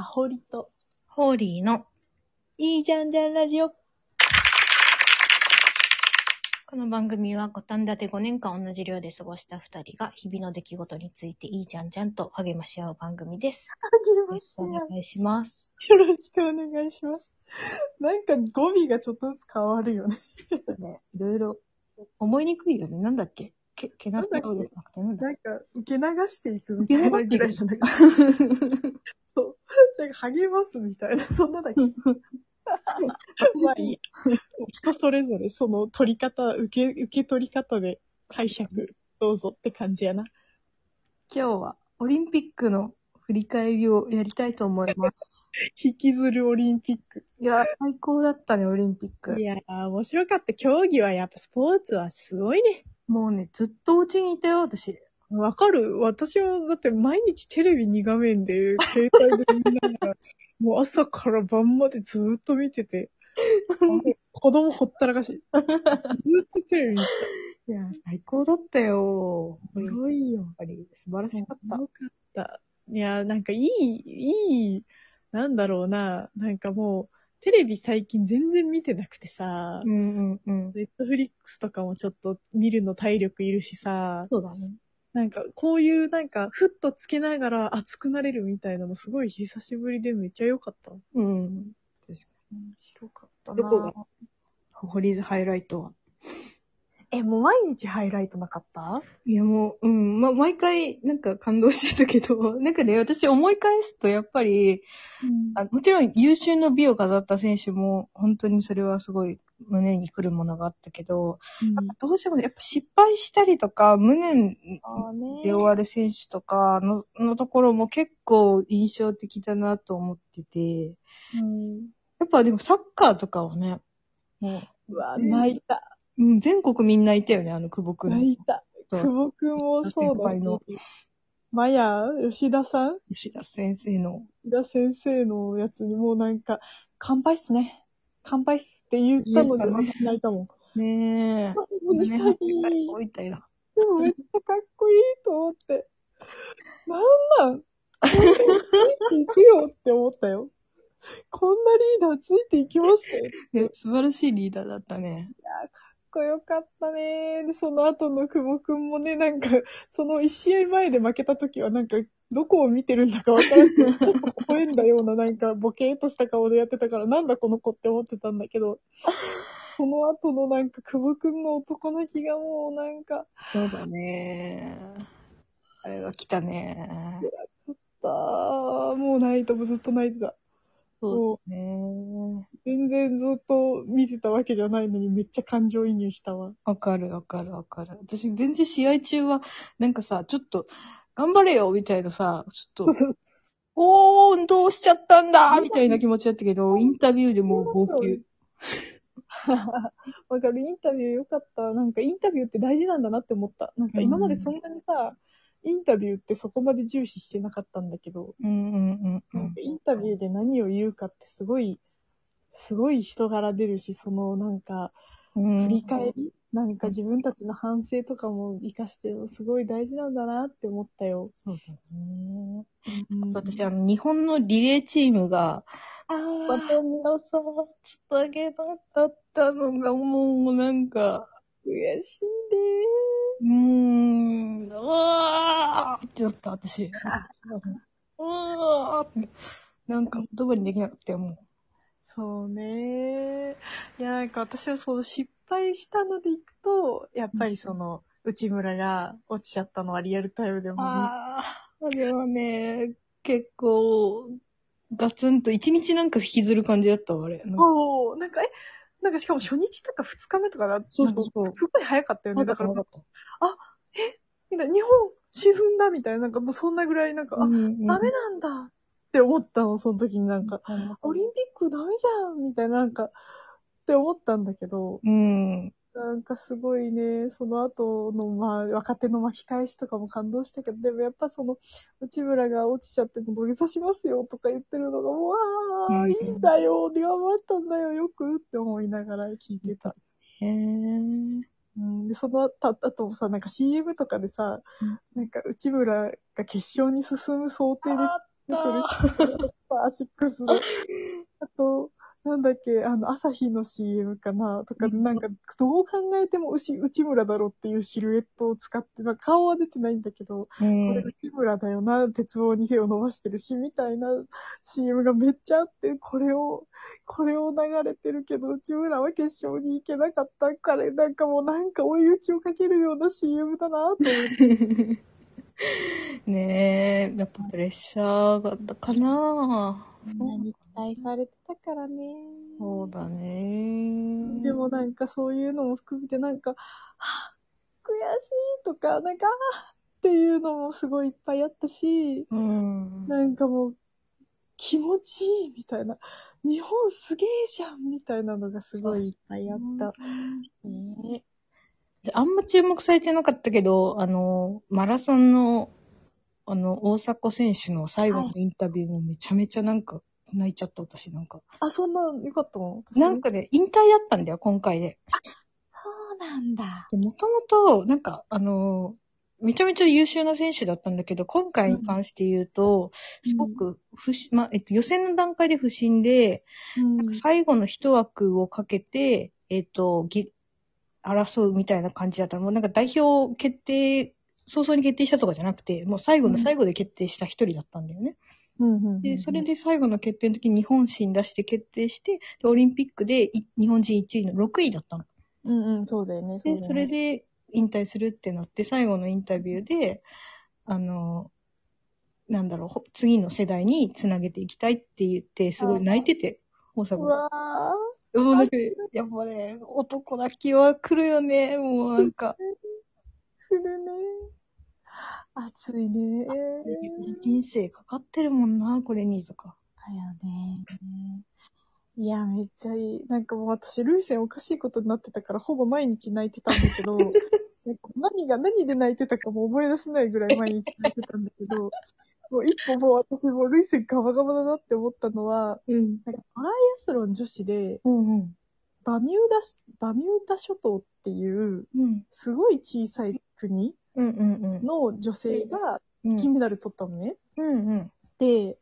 サホリと、ホーリーの、いいじゃんじゃんラジオ。この番組は五反田で5年間同じ寮で過ごした2人が日々の出来事についていいじゃんじゃんと励まし合う番組です。よろしくお願いします。よろしくお願いします。なんか語尾がちょっとずつ変わるよね。ね、いろいろ思いにくいよね。なんだっけ？け、けななんだっけ？じゃなくてなんだなんか、受け流していくみたいなぐらいじゃない？そう。なんか励ますみたいな、そんなだけ。まあいいや人それぞれその取り方、受け、受け取り方で解釈どうぞって感じやな。今日はオリンピックの振り返りをやりたいと思います。引きずるオリンピック。いや、最高だったね、オリンピックい。やー、面白かった。競技はやっぱスポーツはすごいね。もうね、ずっとお家にいたよ、私。わかる？私は、だって毎日テレビ2画面で、携帯で見ながら、もう朝から晩までずーっと見てて、子供ほったらかし。ずーっとテレビ見ていや、最高だったよ。た。すごいよ。やっぱり素晴らしかった。よかった。いや、なんかいい、いい、なんだろうな。なんかもう、テレビ最近全然見てなくてさ、うんうんうん。ネットフリックスとかもちょっと見るの体力いるしさ、そうだね。なんかこういうなんかふっとつけながら熱くなれるみたいなのすごい久しぶりでめっちゃ良かった。うん。面白かったなどこが？ホリーズハイライトは。え、もう毎日ハイライトなかった？いやもう、うん、ま、毎回なんか感動してたけど、なんかね、私思い返すとやっぱり、あもちろん優秀の美を飾った選手も、本当にそれはすごい胸に来るものがあったけど、うんどうしてもねやっぱ失敗したりとか、無念で終わる選手とかののところも結構印象的だなと思ってて、うん。やっぱでもサッカーとかはね、もうわ、うん泣いた。う、うん、全国みんないたよね、あの久保くん。泣いた。久保くんもそうだし。マヤ、吉田さん？吉田先生の。吉田先生のやつにもうなんか、乾杯っすね。乾杯っすって言ったので言ったね泣いたもん。ねえ。もうね、潔い置いたよ。でもめっちゃかっこいいと思って。なんなん？ついていくよって思ったよ。こんなリーダーついていきます？よ。ね、素晴らしいリーダーだったね。かっこよかったね。で、その後の久保くんもね、なんか、その一試合前で負けた時はなんか、どこを見てるんだかわからず、ちょっと微笑んだようななんか、ボケーっとした顔でやってたから、なんだこの子って思ってたんだけど、その後のなんか、久保くんの男の気がもうなんか、そうだね。あれは来たね。さあ、もう泣いた、もうずっと泣いてた。そうね。全然ずっと見てたわけじゃないのにめっちゃ感情移入したわ。わかるわかるわかる。私全然試合中は、なんかさ、ちょっと、頑張れよみたいなさ、ちょっと、おー、どうしちゃったんだ みたいな気持ちだったけど、インタビューでもう号泣。わかる、インタビューよかった。なんかインタビューって大事なんだなって思った。なんか今までそんなにさ、インタビューってそこまで重視してなかったんだけど、うんうんうんうんなんか。インタビューで何を言うかってすごい、すごい人柄出るし、そのなんか、うん振り返り、なんか自分たちの反省とかも活かして、すごい大事なんだなって思ったよ。そうだね。うん私、あの、日本のリレーチームが、あーバトンがさ、つたげなかったのが、もう、なんか、悔しいうーん、うわーってなった、私。うわーって。なんか言葉にできなくて、もそうね。いや、なんか私はその失敗したのでいくと、やっぱりその、内村が落ちちゃったのはリアルタイムでう。も見あー、あれはね、結構、ガツンと、一日なんか引きずる感じだったわ、あれ。なんかそう、なんか、え、なんかしかも初日とか二日目とかが、そうそうそうすごい早かったよね。だから、なかった。みんな日本沈んだみたいな、なんかもうそんなぐらい、なんか、あ、うんダメなんだって思ったの、その時になんか、うんオリンピックダメじゃんみたいな、なんか、って思ったんだけど、うん。なんかすごいね、その後の、まあ、若手の巻き返しとかも感動したけど、でもやっぱその、内村が落ちちゃっても土下座しますよとか言ってるのが、もう、ああ、うんいいんだよ、頑張ったんだよ、よくって思いながら聞いてた。へー。うん、で、その後、あともさ、なんか CM とかでさ、うんなんか内村が決勝に進む想定で出てるし、アシックスで。あと、なんだっけ、あの、朝日の CM かなとか、うんなんか、どう考えても内内村だろっていうシルエットを使って、顔は出てないんだけど、うこれん。内村だよな、鉄棒に手を伸ばしてるし、みたいな CM がめっちゃあって、これを、これを流れてるけど、内村は決勝に行けなかったから、なんかもうなんか追い打ちをかけるような CM だなと思って。ねえ、やっぱプレッシャーがあったかなみんなに期待されてたからね。そうだね。でもなんかそういうのも含めてなんか、はあ悔しいとか、なんか、っていうのもすごいいっぱいあったし、うん。なんかもう、気持ちいいみたいな、日本すげえじゃんみたいなのがすごいいっぱいあった。ねあんま注目されてなかったけど、あの、マラソンの、あの、大迫選手の最後のインタビューもめちゃめちゃなんか泣いちゃった、私なんか。あ、そんなよかったの？なんかね、引退だったんだよ、今回で。そうなんだ。でもともと、なんか、あの、めちゃめちゃ優秀な選手だったんだけど、今回に関して言うと、すごく不審、まあ、えっと、予選の段階で不審で、うんなんか最後の一枠をかけて、えっと、ぎ争うみたいな感じだったの。もうなんか代表決定、早々に決定したとかじゃなくて、もう最後の最後で決定した一人だったんだよね。うんうんうんで、それで最後の決定の時に日本新出して決定して、で、オリンピックでい日本人1位の6位だったの。うんうん、そうだよね。うだよで、ねそれ、で引退するってなって、最後のインタビューで、あの、なんだろうほ、次の世代につなげていきたいって言って、すごい泣いてて、大う阪が。わー。もうなんか、やっぱね、男泣きは来るよね、もうなんか。来るね。暑いね。人生かかってるもんな、これにとか。だよね。いや、めっちゃいい。なんかもう私、ルイセンおかしいことになってたから、ほぼ毎日泣いてたんだけど、何が、何で泣いてたかも思い出せないぐらい毎日泣いてたんだけど、もう一個もう私もうルイセンガバガバだなって思ったのは、うん。なんかトライアスロン女子で、うんうん。バミューダし、バミューダ諸島っていう、うん。すごい小さい国の女性がうん。金メダル取ったのね。うんうん。で、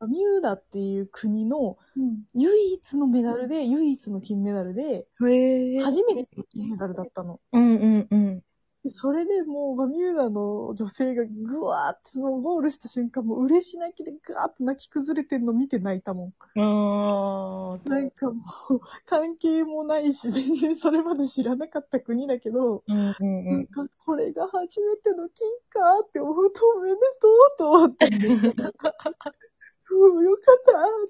バミューダっていう国のうん。唯一のメダルで、唯一の金メダルで。初めての金メダルだったの。うんうんうん。でそれでもうバミューダの女性がぐわーってそのゴールした瞬間もう嬉し泣きでぐわーって泣き崩れてんの見て泣いたもん。あー。なんかもう関係もないし、全然それまで知らなかった国だけど、うんうんうん。なんかこれが初めての金かって思うとおめでとうと思ったんで。うん、よかっ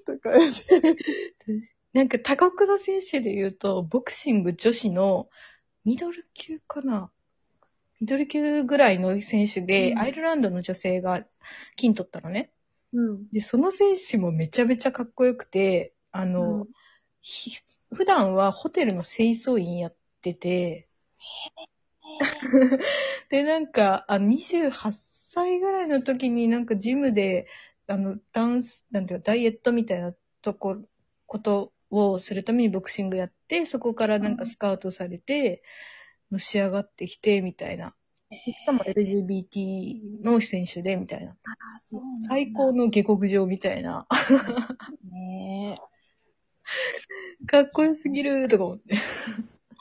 たとか言って。なん。か、高倉選手で言うと、ボクシング女子のミドル級かなミドル級ぐらいの選手で、うんアイルランドの女性が金取ったのね。うん。で、その選手もめちゃめちゃかっこよくて、あの、うんひ普段はホテルの清掃員やってて、で、なんか、あ28歳ぐらいの時になんかジムで、あの、ダンス、なんていうか、ダイエットみたいなとこ、ことをするためにボクシングやって、そこからなんかスカウトされて、のし上がってきて、みたいな。でしかも LGBT の選手で、みたいな。あ、そうなんだ最高の下克上みたいな。ねかっこよすぎるとか思って。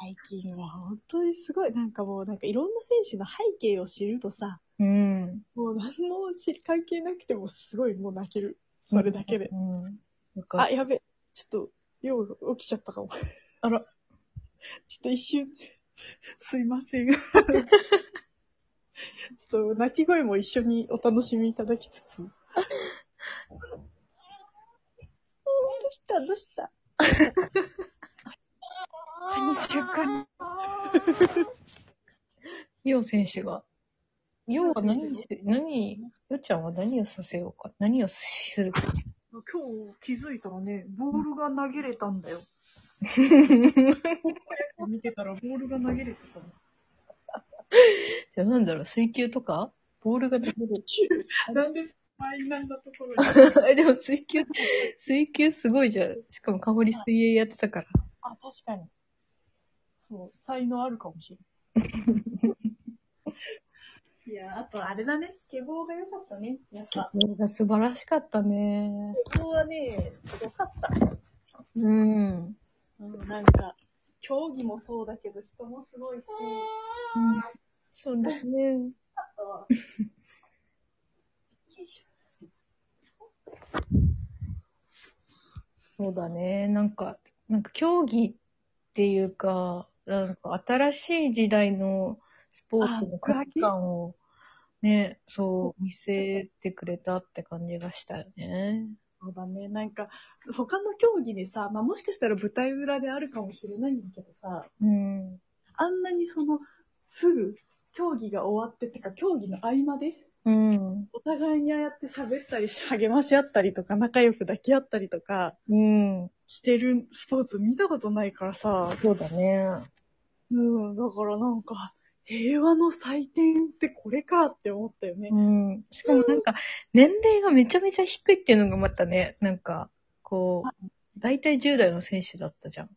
最近は本当にすごい、なんかもうなんかいろんな選手の背景を知るとさ、うん。もう何も知り関係なくてもすごいもう泣ける。それだけで。うん。なんかあ、やべ。ちょっと、よう起きちゃったかも。あら。ちょっと一瞬、すいません。ちょっと泣き声も一緒にお楽しみいただきつつ。どうした？どうした？こんにちは、こんにヨウ選手が。ヨウは。何にして、何、ヨウちゃんは。何をさせようか。何をするか。今日気づいたらね、ボールが投げれたんだよ。見てたらボールが投げれてたの。じゃあなんだろう、水球とか？ボールが出る。なんでマイナーなところに？あ でも水球、水球すごいじゃん。しかも香り水泳やってたから。あ、確かに。そう、才能あるかもしれない。いや、あとあれだね、スケボーが良かったね。やっぱ、それが素晴らしかったね。スケボーはね、すごかった。うん。うん、なんか、競技もそうだけど、人もすごいし、そうですね。あとは、よいしそうだね。なんか、なんか競技っていうか、なんか新しい時代のスポーツの価値観をね、そう見せてくれたって感じがしたよね。ょそうだね、なんか、他の競技でさ、まあもしかしたら舞台裏であるかもしれないんだけどさ、うん。あんなにその、すぐ、競技が終わって、てか競技の合間で、うん。お互いにああやって喋ったりし、励まし合ったりとか、仲良く抱き合ったりとか、うん。してるスポーツ見たことないからさ、そうだね。うん、だからなんか、平和の祭典ってこれかって思ったよね。うん。しかもなんか、年齢がめちゃめちゃ低いっていうのがまたね、なんか、こう、大体10代の選手だったじゃん。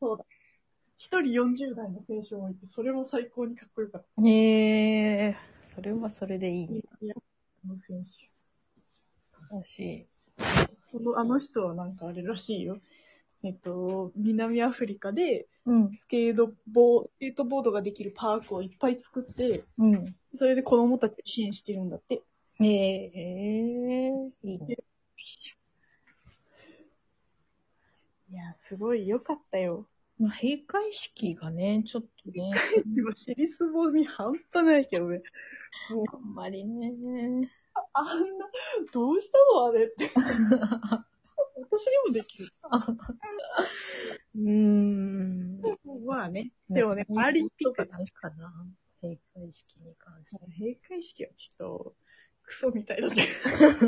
そうだ。一人40代の選手もいて、それも最高にかっこよかった。ねえ、それはそれでいいね。いや、あの選手。だし。その、あの人はなんかあれらしいよ。えっと、南アフリカで、うん。スケートボー、スケートボードができるパークをいっぱい作って、うん。それで子供たちを支援してるんだって。ええいいね。いや、すごい良かったよ。まあ、閉会式がね、ちょっとね、でも、尻すぼみ半端ないけどね。あんまりね。あんな、どうしたのあれって。私にもできる。うーん。まあね。でもね、パラリンピックとか、かな。閉会式に関して。閉会式はちょっと、クソみたいだね。